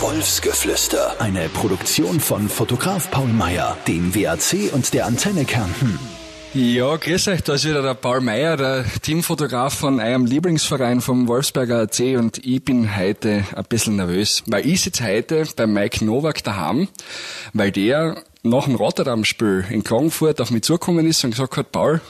Wolfsgeflüster. Eine Produktion von Fotograf Paul Meyer, dem WAC und der Antenne Kärnten. Ja, grüß euch, da ist wieder der Paul Meyer, der Teamfotograf von eurem Lieblingsverein vom Wolfsberger AC und ich bin heute ein bisschen nervös, weil ich sitze heute bei Mike Nowak daheim, weil der nach dem Rotterdam-Spiel in Klagenfurt auf mich zugekommen ist und gesagt hat, Paul,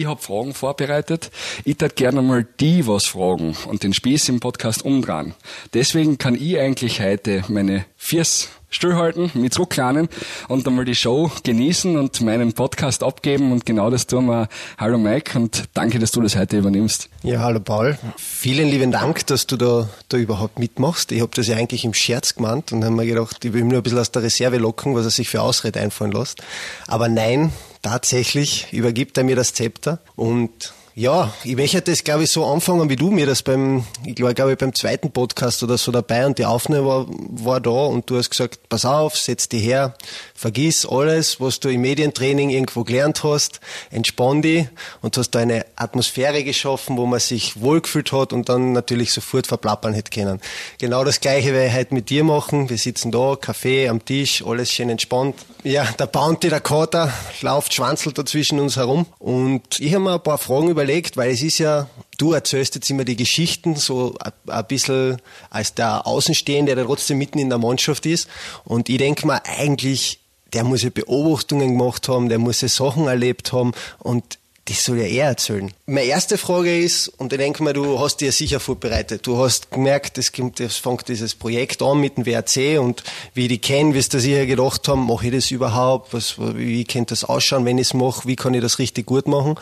ich habe Fragen vorbereitet. Ich würde gerne mal die was fragen und den Spieß im Podcast umdrehen. Deswegen kann ich eigentlich heute meine Viers stillhalten, mit zurücklernen und einmal die Show genießen und meinen Podcast abgeben und genau das tun wir. Hallo Mike und danke, dass du das heute übernimmst. Ja, hallo Paul. Vielen lieben Dank, dass du da, da überhaupt mitmachst. Ich habe das ja eigentlich im Scherz gemeint und habe mir gedacht, ich will nur ein bisschen aus der Reserve locken, was er sich für Ausrede einfallen lässt. Aber nein, tatsächlich übergibt er mir das Zepter und ja, ich möchte das, glaube ich, so anfangen, wie du mir das beim, ich war, glaube ich, beim zweiten Podcast oder so dabei und die Aufnahme war, war da und du hast gesagt, pass auf, setz dich her, vergiss alles, was du im Medientraining irgendwo gelernt hast, entspann dich und hast da eine Atmosphäre geschaffen, wo man sich wohlgefühlt hat und dann natürlich sofort verplappern hätte können. Genau das Gleiche werde ich heute mit dir machen. Wir sitzen da, Kaffee am Tisch, alles schön entspannt. Ja, der Bounty, der Kater, läuft, schwanzelt da zwischen uns herum und ich habe mir ein paar Fragen über überlegt, weil es ist ja, du erzählst jetzt immer die Geschichten so ein bisschen als der Außenstehende, der trotzdem mitten in der Mannschaft ist. Und ich denke mal, eigentlich, der muss ja Beobachtungen gemacht haben, der muss ja Sachen erlebt haben und das soll ja er erzählen. Meine erste Frage ist, und ich denke mal, du hast dir sicher vorbereitet. Du hast gemerkt, es fängt dieses Projekt an mit dem WRC und wie die kennen, wirst du sicher gedacht haben, mache ich das überhaupt? Was, wie könnte das ausschauen, wenn ich es mache? Wie kann ich das richtig gut machen?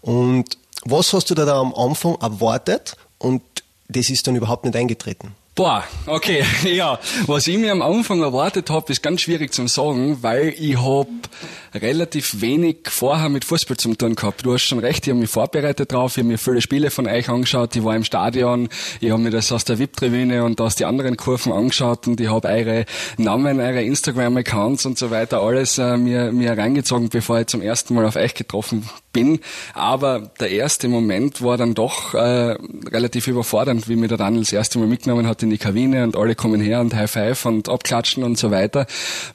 Und was hast du da, da am Anfang erwartet und das ist dann überhaupt nicht eingetreten? Boah, okay, ja. Was ich mir am Anfang erwartet habe, ist ganz schwierig zu sagen, weil ich hab relativ wenig vorher mit Fußball zu tun gehabt. Du hast schon recht, ich habe mich vorbereitet drauf, ich habe mir viele Spiele von euch angeschaut, ich war im Stadion, ich habe mir das aus der VIP-Tribüne und aus den anderen Kurven angeschaut und ich habe eure Namen, eure Instagram-Accounts und so weiter alles äh, mir, mir reingezogen, bevor ich zum ersten Mal auf euch getroffen bin. Aber der erste Moment war dann doch äh, relativ überfordernd, wie mir der Daniel das erste Mal mitgenommen hat in die Kabine und alle kommen her und High Five und abklatschen und so weiter.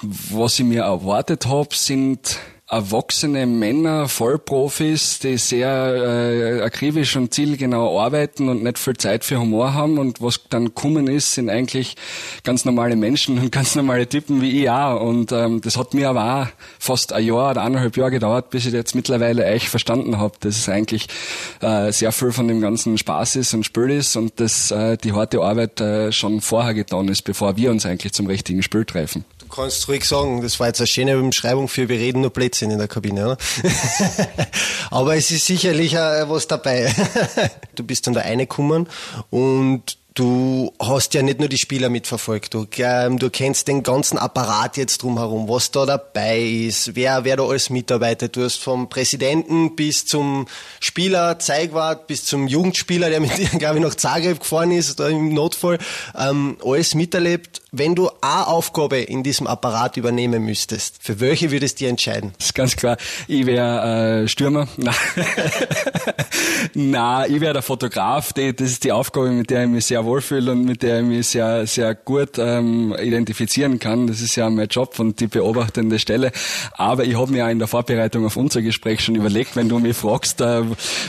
Was ich mir erwartet habe, sind erwachsene Männer, Vollprofis, die sehr äh, akribisch und zielgenau arbeiten und nicht viel Zeit für Humor haben und was dann kommen ist, sind eigentlich ganz normale Menschen und ganz normale Typen wie ich auch. Und ähm, das hat mir aber auch fast ein Jahr oder eineinhalb Jahre gedauert, bis ich jetzt mittlerweile echt verstanden habe, dass es eigentlich äh, sehr viel von dem ganzen Spaß ist und Spiel ist und dass äh, die harte Arbeit äh, schon vorher getan ist, bevor wir uns eigentlich zum richtigen Spiel treffen. Kannst ruhig sagen, das war jetzt eine schöne Beschreibung für wir reden nur Plätzchen in der Kabine, oder? Aber es ist sicherlich auch was dabei. du bist dann da reingekommen und Du hast ja nicht nur die Spieler mitverfolgt, du, ähm, du kennst den ganzen Apparat jetzt drumherum, was da dabei ist, wer, wer da alles mitarbeitet. Du hast vom Präsidenten bis zum Spieler, Zeigwart, bis zum Jugendspieler, der mit dir, glaube ich, nach Zagreb gefahren ist, da im Notfall, ähm, alles miterlebt. Wenn du eine Aufgabe in diesem Apparat übernehmen müsstest, für welche würdest du entscheiden? Das ist ganz klar. Ich wäre äh, Stürmer. Nein. Nein, ich wäre der Fotograf. Das ist die Aufgabe, mit der ich mich sehr wohlfühle und mit der ich mich sehr, sehr gut ähm, identifizieren kann. Das ist ja mein Job und die beobachtende Stelle. Aber ich habe mir auch in der Vorbereitung auf unser Gespräch schon überlegt, wenn du mich fragst, äh,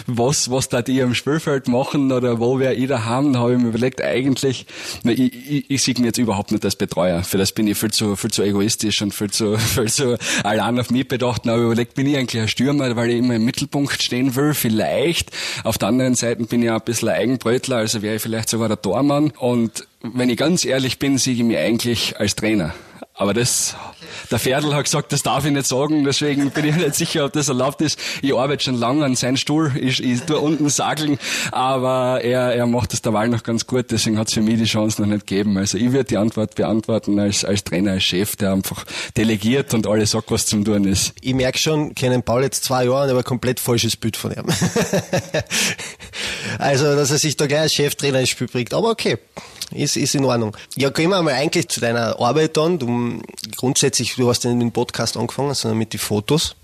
was, was da die am Spielfeld machen oder wo wir ich da haben, habe ich mir überlegt, eigentlich, ich, ich, ich sehe mich jetzt überhaupt nicht als Betreuer. Für das bin ich viel zu, viel zu egoistisch und viel zu, viel zu allein auf mich bedacht. Aber überlegt, bin ich eigentlich ein Stürmer, weil ich immer im Mittelpunkt stehen will, vielleicht. Auf der anderen Seite bin ich auch ein bisschen ein Eigenbrötler, also wäre ich vielleicht sogar der Tormann. Und wenn ich ganz ehrlich bin, sehe ich mich eigentlich als Trainer. Aber das, der Pferdl hat gesagt, das darf ich nicht sagen, deswegen bin ich nicht sicher, ob das erlaubt ist. Ich arbeite schon lange an seinem Stuhl, ich, ich tue unten sageln, aber er, er macht das derweil noch ganz gut, deswegen hat es für mich die Chance noch nicht gegeben. Also ich würde die Antwort beantworten als, als Trainer, als Chef, der einfach delegiert und alles sagt, was zum tun ist. Ich merke schon, kennen Paul jetzt zwei Jahre, aber komplett falsches Bild von ihm. also, dass er sich da gleich als Cheftrainer ins Spiel bringt, aber okay ist, ist in Ordnung. Ja, gehen wir mal eigentlich zu deiner Arbeit dann. Du grundsätzlich, du hast ja in den Podcast angefangen, sondern mit den Fotos.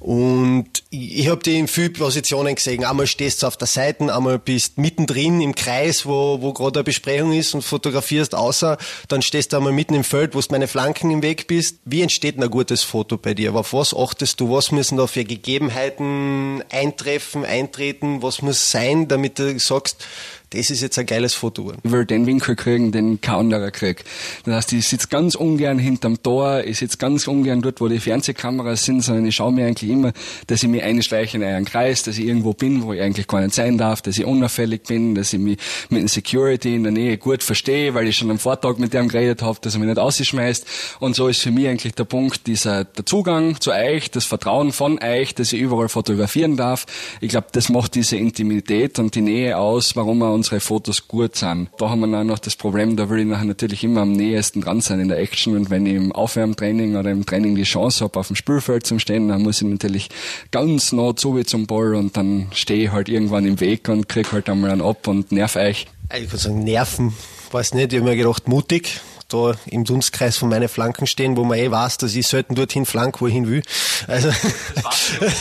Und ich, ich habe die in vielen Positionen gesehen. Einmal stehst du auf der Seite, einmal bist mittendrin im Kreis, wo, wo gerade eine Besprechung ist und fotografierst außer, dann stehst du einmal mitten im Feld, wo du meine Flanken im Weg bist. Wie entsteht ein gutes Foto bei dir? Auf was achtest du? Was müssen da für Gegebenheiten eintreffen, eintreten? Was muss sein, damit du sagst, das ist jetzt ein geiles Foto. Ich will den Winkel kriegen, den kein anderer kriegt. Das heißt, ich sitze ganz ungern hinterm Tor, ich sitze ganz ungern dort, wo die Fernsehkameras sind, sondern ich schaue mir eigentlich immer, dass ich mich einschleiche in einen Kreis, dass ich irgendwo bin, wo ich eigentlich gar nicht sein darf, dass ich unauffällig bin, dass ich mich mit dem Security in der Nähe gut verstehe, weil ich schon am Vortag mit dem geredet habe, dass er mich nicht ausschmeißt. Und so ist für mich eigentlich der Punkt, dieser, der Zugang zu euch, das Vertrauen von euch, dass ich überall fotografieren darf. Ich glaube, das macht diese Intimität und die Nähe aus, warum man unsere Fotos gut sind. Da haben wir dann noch das Problem, da will ich nachher natürlich immer am nähesten dran sein in der Action und wenn ich im Aufwärmtraining oder im Training die Chance habe, auf dem Spielfeld zu stehen, dann muss ich natürlich ganz nah zu wie zum Ball und dann stehe ich halt irgendwann im Weg und krieg halt einmal einen ab und nerv euch. Ich würde sagen, nerven, weiß nicht, ich habe mir gedacht, mutig, da im Dunstkreis von meinen Flanken stehen, wo man eh weiß, dass ich selten dorthin flank, wo ich hin will. Also,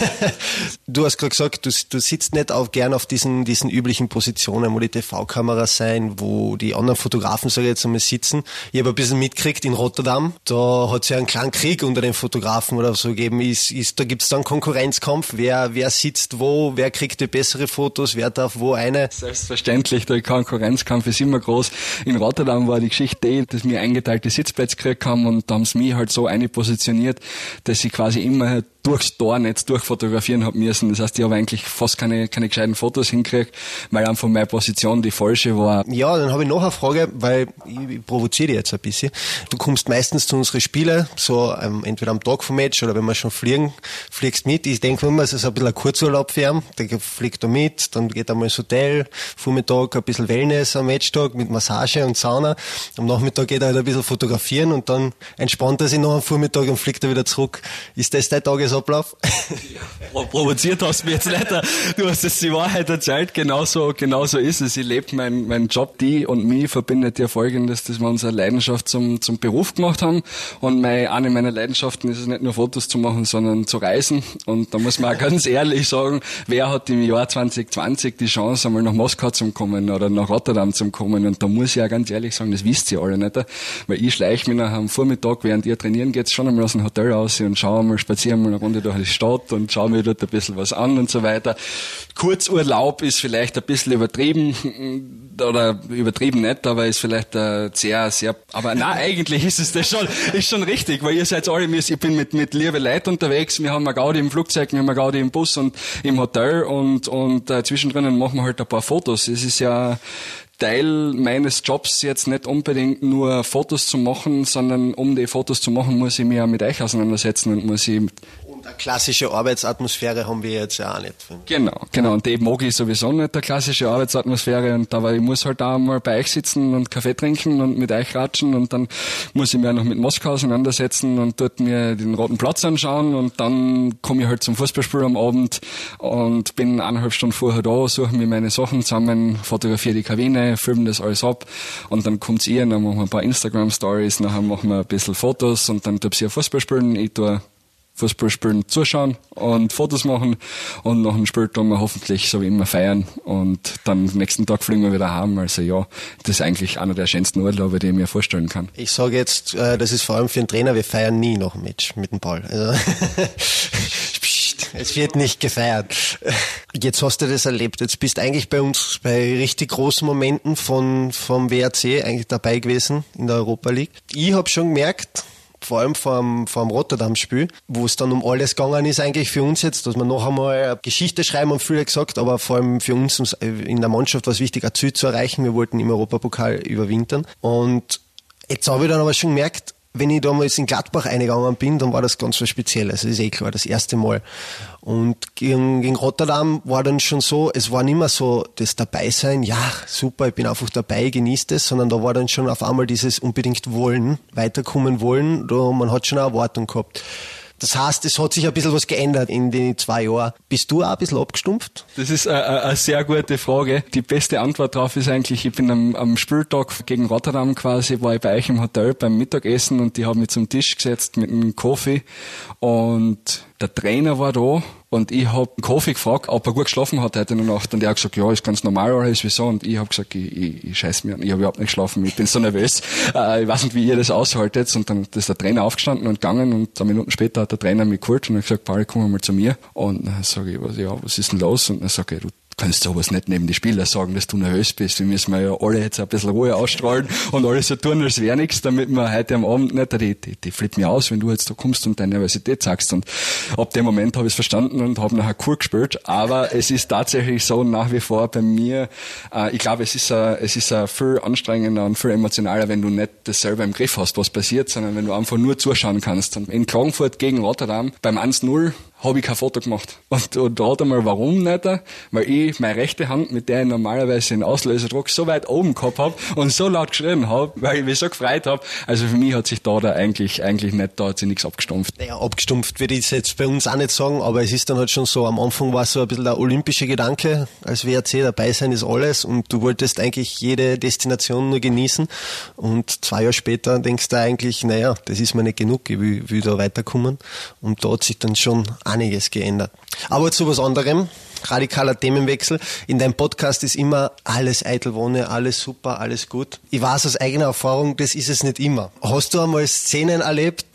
du hast gerade gesagt, du, du sitzt nicht auch gern auf diesen, diesen üblichen Positionen, wo die TV-Kameras sein, wo die anderen Fotografen, sage ich jetzt einmal, sitzen. Ich habe ein bisschen mitgekriegt in Rotterdam, da hat es ja einen kleinen Krieg unter den Fotografen oder so gegeben. Ist, ist, da gibt es dann Konkurrenzkampf, wer, wer sitzt wo, wer kriegt die bessere Fotos, wer darf wo eine. Selbstverständlich, der Konkurrenzkampf ist immer groß. In Rotterdam war die Geschichte, dass mir eingeteilte Sitzplätze gekriegt haben und da haben sie mich halt so eine positioniert, dass ich quasi immer durchs Tornetz durchfotografieren habe müssen. Das heißt, ich habe eigentlich fast keine, keine gescheiten Fotos hinkriegt, weil einfach meine Position die falsche war. Ja, dann habe ich noch eine Frage, weil ich, ich provoziere jetzt ein bisschen. Du kommst meistens zu unseren Spielen, so ähm, entweder am Tag vom Match oder wenn wir schon fliegen, fliegst mit. Ich denke immer, es ist ein bisschen ein Kurzurlaub für ihn. Der fliegt da mit, dann geht er mal ins Hotel, Vormittag ein bisschen Wellness am Matchtag mit Massage und Sauna. Am Nachmittag geht er halt ein bisschen fotografieren und dann entspannt er sich noch am Vormittag und fliegt er wieder zurück. Ist das dein Tagesablauf? Ablauf. Ja, provoziert hast du mich jetzt nicht. Du hast es die Wahrheit erzählt. Genauso, genauso ist es. Ich lebe meinen mein Job, die und mich verbindet ja folgendes, dass wir unsere Leidenschaft zum, zum Beruf gemacht haben. Und meine, eine meiner Leidenschaften ist es nicht nur Fotos zu machen, sondern zu reisen. Und da muss man auch ganz ehrlich sagen, wer hat im Jahr 2020 die Chance, einmal nach Moskau zu kommen oder nach Rotterdam zu kommen? Und da muss ich ja ganz ehrlich sagen, das wisst ihr alle nicht. Weil ich schleiche mich nachher am Vormittag, während ihr trainieren geht, schon einmal aus dem Hotel raus und schaue einmal, spazieren mal eine Runde durch die Stadt und schaue mir dort ein bisschen was an und so weiter. Kurzurlaub ist vielleicht ein bisschen übertrieben oder übertrieben nicht, aber ist vielleicht äh, sehr, sehr, aber na eigentlich ist es das schon, ist schon richtig, weil ihr seid alle, ich bin mit, mit liebe Leuten unterwegs, wir haben eine Gaudi im Flugzeug, wir haben eine Gaudi im Bus und im Hotel und, und äh, zwischendrin machen wir halt ein paar Fotos. Es ist ja Teil meines Jobs jetzt nicht unbedingt nur Fotos zu machen, sondern um die Fotos zu machen, muss ich mich auch mit euch auseinandersetzen und muss ich eine klassische Arbeitsatmosphäre haben wir jetzt ja auch nicht. Genau, genau. Und die mag ich sowieso nicht, der klassische Arbeitsatmosphäre. Und aber ich muss halt auch mal bei euch sitzen und Kaffee trinken und mit euch ratschen und dann muss ich mir noch mit Moskau auseinandersetzen und dort mir den Roten Platz anschauen und dann komme ich halt zum Fußballspiel am Abend und bin eineinhalb Stunden vorher da, suche mir meine Sachen zusammen, fotografiere die Kabine, filme das alles ab und dann kommt's ihr, dann machen wir ein paar Instagram-Stories, nachher machen wir ein bisschen Fotos und dann tue ich Fußball spielen, ich tue Fußballspielen zuschauen und Fotos machen und nach dem Spiel tun wir hoffentlich so wie immer feiern und dann nächsten Tag fliegen wir wieder heim. Also ja, das ist eigentlich einer der schönsten Urlaube, die ich mir vorstellen kann. Ich sage jetzt, äh, das ist vor allem für einen Trainer, wir feiern nie nach dem Match mit dem Ball. Also es wird nicht gefeiert. Jetzt hast du das erlebt. Jetzt bist du eigentlich bei uns bei richtig großen Momenten von, vom WRC eigentlich dabei gewesen in der Europa League. Ich habe schon gemerkt, vor allem vom, vom Rotterdam-Spiel, wo es dann um alles gegangen ist, eigentlich für uns jetzt, dass wir noch einmal Geschichte schreiben, haben viele gesagt, aber vor allem für uns in der Mannschaft war es wichtig, ein Ziel zu erreichen. Wir wollten im Europapokal überwintern. Und jetzt habe ich dann aber schon gemerkt, wenn ich damals in Gladbach eingegangen bin, dann war das ganz was Spezielles. Das ist eh klar, das erste Mal. Und gegen, gegen Rotterdam war dann schon so, es war nicht mehr so das Dabeisein, ja, super, ich bin einfach dabei, genießt es, sondern da war dann schon auf einmal dieses unbedingt wollen, weiterkommen wollen, da, man hat schon eine Erwartung gehabt. Das heißt, es hat sich ein bisschen was geändert in den zwei Jahren. Bist du auch ein bisschen abgestumpft? Das ist eine, sehr gute Frage. Die beste Antwort darauf ist eigentlich, ich bin am, am Spieltag gegen Rotterdam quasi, war ich bei euch im Hotel beim Mittagessen und die haben mich zum Tisch gesetzt mit einem Kaffee und der Trainer war da und ich hab Kofi gefragt, ob er gut geschlafen hat heute in der Nacht. Und er hat gesagt, ja, ist ganz normal alles, wieso? Und ich hab gesagt, ich, ich, ich scheiß mir an, ich habe überhaupt nicht geschlafen, ich bin so nervös, äh, ich weiß nicht, wie ihr das aushaltet. Und dann ist der Trainer aufgestanden und gegangen. Und zwei Minuten später hat der Trainer mich geholt. Und hat gesagt, Paul, komm mal zu mir. Und dann sage ich, ja, was ist denn los? Und dann sage ich, du kannst sowas nicht neben die Spieler sagen, dass du nervös bist. Wir müssen ja alle jetzt ein bisschen Ruhe ausstrahlen und alles so tun, als wäre nichts, damit wir heute am Abend nicht, die, die, die flippt mir aus, wenn du jetzt da kommst und deine Nervosität sagst. Und ab dem Moment habe ich es verstanden und habe nachher cool gespielt. Aber es ist tatsächlich so nach wie vor bei mir, äh, ich glaube, es ist, a, es ist a viel anstrengender und viel emotionaler, wenn du nicht das selber im Griff hast, was passiert, sondern wenn du einfach nur zuschauen kannst. Und in Klagenfurt gegen Rotterdam beim 1-0 habe ich kein Foto gemacht. Und, und da einmal, warum nicht? Weil ich meine rechte Hand, mit der ich normalerweise den Auslöserdruck so weit oben gehabt habe und so laut geschrien habe, weil ich mich so gefreut habe. Also für mich hat sich da, da eigentlich, eigentlich nicht, da hat sich nichts abgestumpft. Naja, abgestumpft würde ich jetzt bei uns auch nicht sagen, aber es ist dann halt schon so, am Anfang war es so ein bisschen der olympische Gedanke, als WRC dabei sein ist alles und du wolltest eigentlich jede Destination nur genießen und zwei Jahre später denkst du eigentlich, naja, das ist mir nicht genug, ich will, will da weiterkommen und da hat sich dann schon einiges geändert. Aber zu was anderem, radikaler Themenwechsel. In deinem Podcast ist immer alles Eitelwohne, alles super, alles gut. Ich weiß aus eigener Erfahrung, das ist es nicht immer. Hast du einmal Szenen erlebt,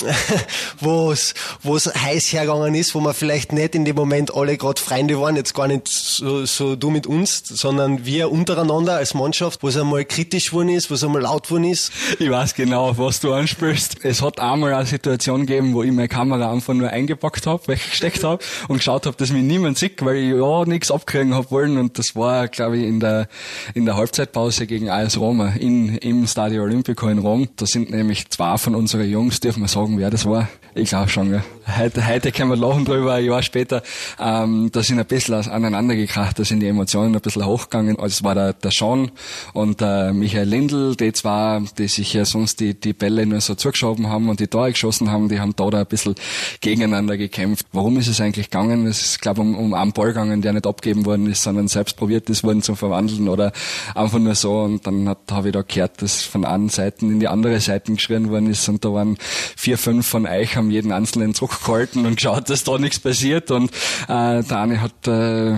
wo es heiß hergegangen ist, wo man vielleicht nicht in dem Moment alle gerade Freunde waren, jetzt gar nicht so, so du mit uns, sondern wir untereinander als Mannschaft, wo es einmal kritisch geworden ist, wo es einmal laut geworden ist. Ich weiß genau, was du ansprichst. Es hat einmal eine Situation gegeben, wo ich meine Kamera einfach nur eingepackt habe, weggesteckt habe und geschaut habe, dass mich niemand sieht, weil ich ja nichts abkriegen habe wollen und das war, glaube ich, in der in der Halbzeitpause gegen AS Roma in, im Stadio Olimpico in Rom. Da sind nämlich zwei von unseren Jungs, dürfen wir sagen, wer das war. Ich glaube schon, ja. Heute, heute können wir lachen drüber, ein Jahr später. Ähm, da sind ein bisschen aneinander gekracht, da sind die Emotionen ein bisschen hochgegangen. Also es war der, der Sean und der Michael Lindl, die zwei, die sich ja sonst die, die Bälle nur so zugeschoben haben und die Tore geschossen haben, die haben da, da ein bisschen gegeneinander gekämpft. Warum ist es eigentlich gegangen? Es ist, glaube um, um einen Ball gegangen, der nicht abgegeben worden ist, sondern selbst probiert ist worden zu verwandeln oder einfach nur so. Und dann habe ich da gehört, dass von einer Seite in die andere Seite geschrien worden ist und da waren vier, fünf von euch haben jeden einzelnen zurückgehalten und geschaut, dass da nichts passiert. Und äh, der eine hat äh,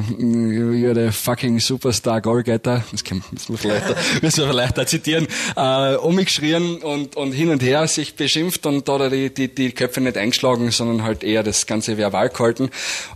the fucking Superstar Goalgetter, das müssen wir vielleicht, müssen wir vielleicht da zitieren, äh, umgeschrien und, und hin und her sich beschimpft und da die, die, die Köpfe nicht eingeschlagen, sondern halt eher das Ganze verbal gehalten.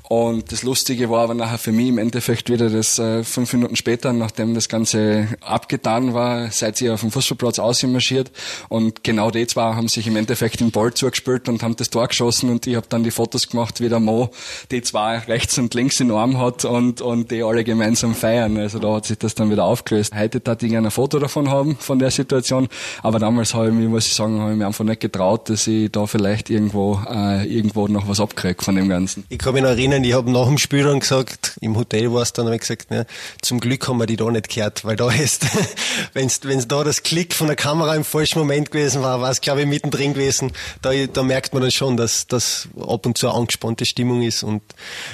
Und das Lustige war aber nachher für mich im Endeffekt wieder das äh, fünf Minuten später, nachdem das Ganze abgetan war, seid ihr auf dem Fußballplatz ausmarschiert und genau die zwei haben sich im Endeffekt den Ball zugespielt und haben das Tor geschossen und ich habe dann die Fotos gemacht, wie der Mo die zwei rechts und links in Arm hat und, und die alle gemeinsam feiern. Also da hat sich das dann wieder aufgelöst. Heute darf ich gerne ein Foto davon haben, von der Situation, aber damals habe ich mich, muss ich sagen, habe ich mir einfach nicht getraut, dass ich da vielleicht irgendwo, äh, irgendwo noch was abkriege von dem Ganzen. Ich kann mich noch erinnern, ich habe nach dem Spiel dann gesagt, im Hotel war es dann, habe ich gesagt, ne, zum Glück haben wir die da nicht gehört, weil da ist, wenn es da das Klick von der Kamera im falschen Moment gewesen war, war es glaube ich mittendrin gewesen, da, da merkt man dann schon, dass das ab und zu eine angespannte Stimmung ist und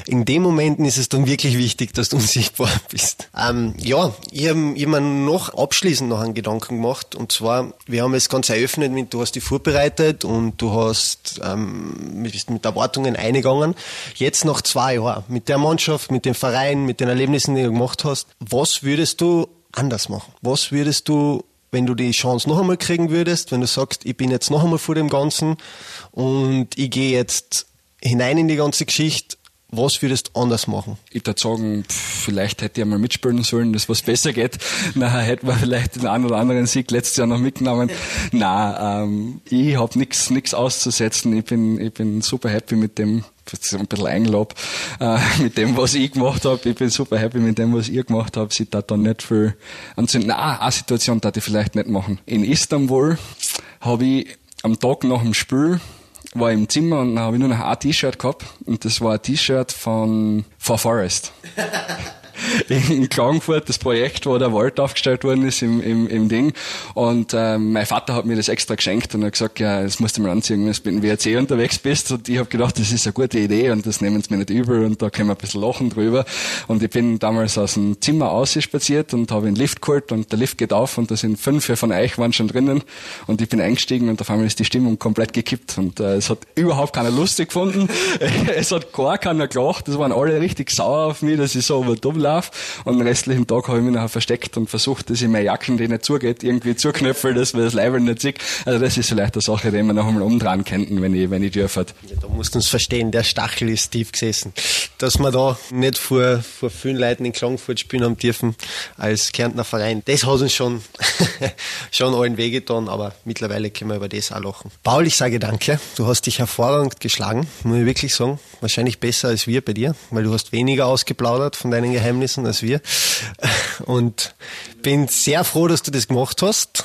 in dem Momenten ist es dann wirklich wichtig, dass du unsichtbar bist. Ähm, ja, ich habe hab mir noch abschließend noch einen Gedanken gemacht und zwar, wir haben es ganz eröffnet mit, du hast dich vorbereitet und du hast ähm, mit, mit Erwartungen eingegangen. Jetzt nach zwei zwei Jahren mit der Mannschaft, mit dem Verein, mit den Erlebnissen, die du gemacht hast, was würdest du anders machen? Was würdest du, wenn du die Chance noch einmal kriegen würdest, wenn du sagst, ich bin jetzt noch einmal vor dem Ganzen und ich gehe jetzt hinein in die ganze Geschichte, was würdest du anders machen? Ich würde sagen, vielleicht hätte ich einmal mitspielen sollen, dass was besser geht. Nachher hätten wir vielleicht den einen oder anderen Sieg letztes Jahr noch mitgenommen. Nein, ähm, ich habe nichts nix auszusetzen. Ich bin, ich bin super happy mit dem, das ist ein bisschen Eigenlob, äh, mit dem, was ich gemacht habe. Ich bin super happy mit dem, was ihr gemacht habt. Sie da dann nicht viel anzünden. Nein, eine Situation darf ich vielleicht nicht machen. In Istanbul habe ich am Tag nach dem Spiel war im Zimmer und dann habe ich nur noch ein T-Shirt gehabt und das war ein T-Shirt von For Forest. in Klagenfurt, das Projekt, wo der Wald aufgestellt worden ist im, im, im Ding. Und äh, mein Vater hat mir das extra geschenkt und hat gesagt, ja, das musst du mal anziehen, wenn du in WRC unterwegs bist. Und ich habe gedacht, das ist eine gute Idee und das nehmen sie mir nicht übel und da können wir ein bisschen lachen drüber. Und ich bin damals aus dem Zimmer ausspaziert und habe einen Lift geholt und der Lift geht auf und da sind fünf von euch waren schon drinnen und ich bin eingestiegen und auf einmal ist die Stimmung komplett gekippt und äh, es hat überhaupt keiner lustig gefunden. es hat gar keiner gelacht. Das waren alle richtig sauer auf mich, dass ich so über laufe. Und den restlichen Tag habe ich mich nachher versteckt und versucht, dass ich meine Jacken, die nicht zugeht, irgendwie zuknöpfe, dass man das Leibel nicht sieht. Also das ist vielleicht eine Sache, die man noch einmal umdrehen könnten, wenn ich, wenn ich dürfte. Ja, da musst du uns verstehen, der Stachel ist tief gesessen. Dass wir da nicht vor, vor vielen Leuten in Klagenfurt spielen haben dürfen, als Kärntner Verein, das hat uns schon, schon allen wehgetan, aber mittlerweile können wir über das auch lachen. Paul, ich sage danke. Du hast dich hervorragend geschlagen, muss ich wirklich sagen. Wahrscheinlich besser als wir bei dir, weil du hast weniger ausgeplaudert von deinen Geheimnissen als wir. Und bin sehr froh, dass du das gemacht hast.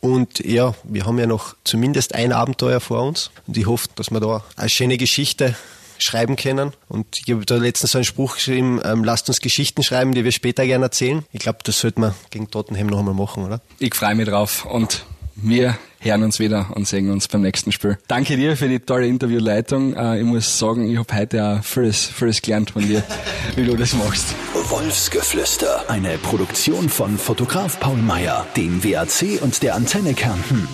Und ja, wir haben ja noch zumindest ein Abenteuer vor uns. Und ich hoffe, dass wir da eine schöne Geschichte schreiben können. Und ich habe da letztens so einen Spruch geschrieben, ähm, lasst uns Geschichten schreiben, die wir später gerne erzählen. Ich glaube, das sollte man gegen Tottenham noch einmal machen, oder? Ich freue mich drauf und wir hören uns wieder und sehen uns beim nächsten Spiel. Danke dir für die tolle Interviewleitung. Äh, ich muss sagen, ich habe heute auch vieles, vieles gelernt von dir, wie du das machst. Wolfsgeflüster, eine Produktion von Fotograf Paul Meyer, dem WAC und der Antenne Kärnten.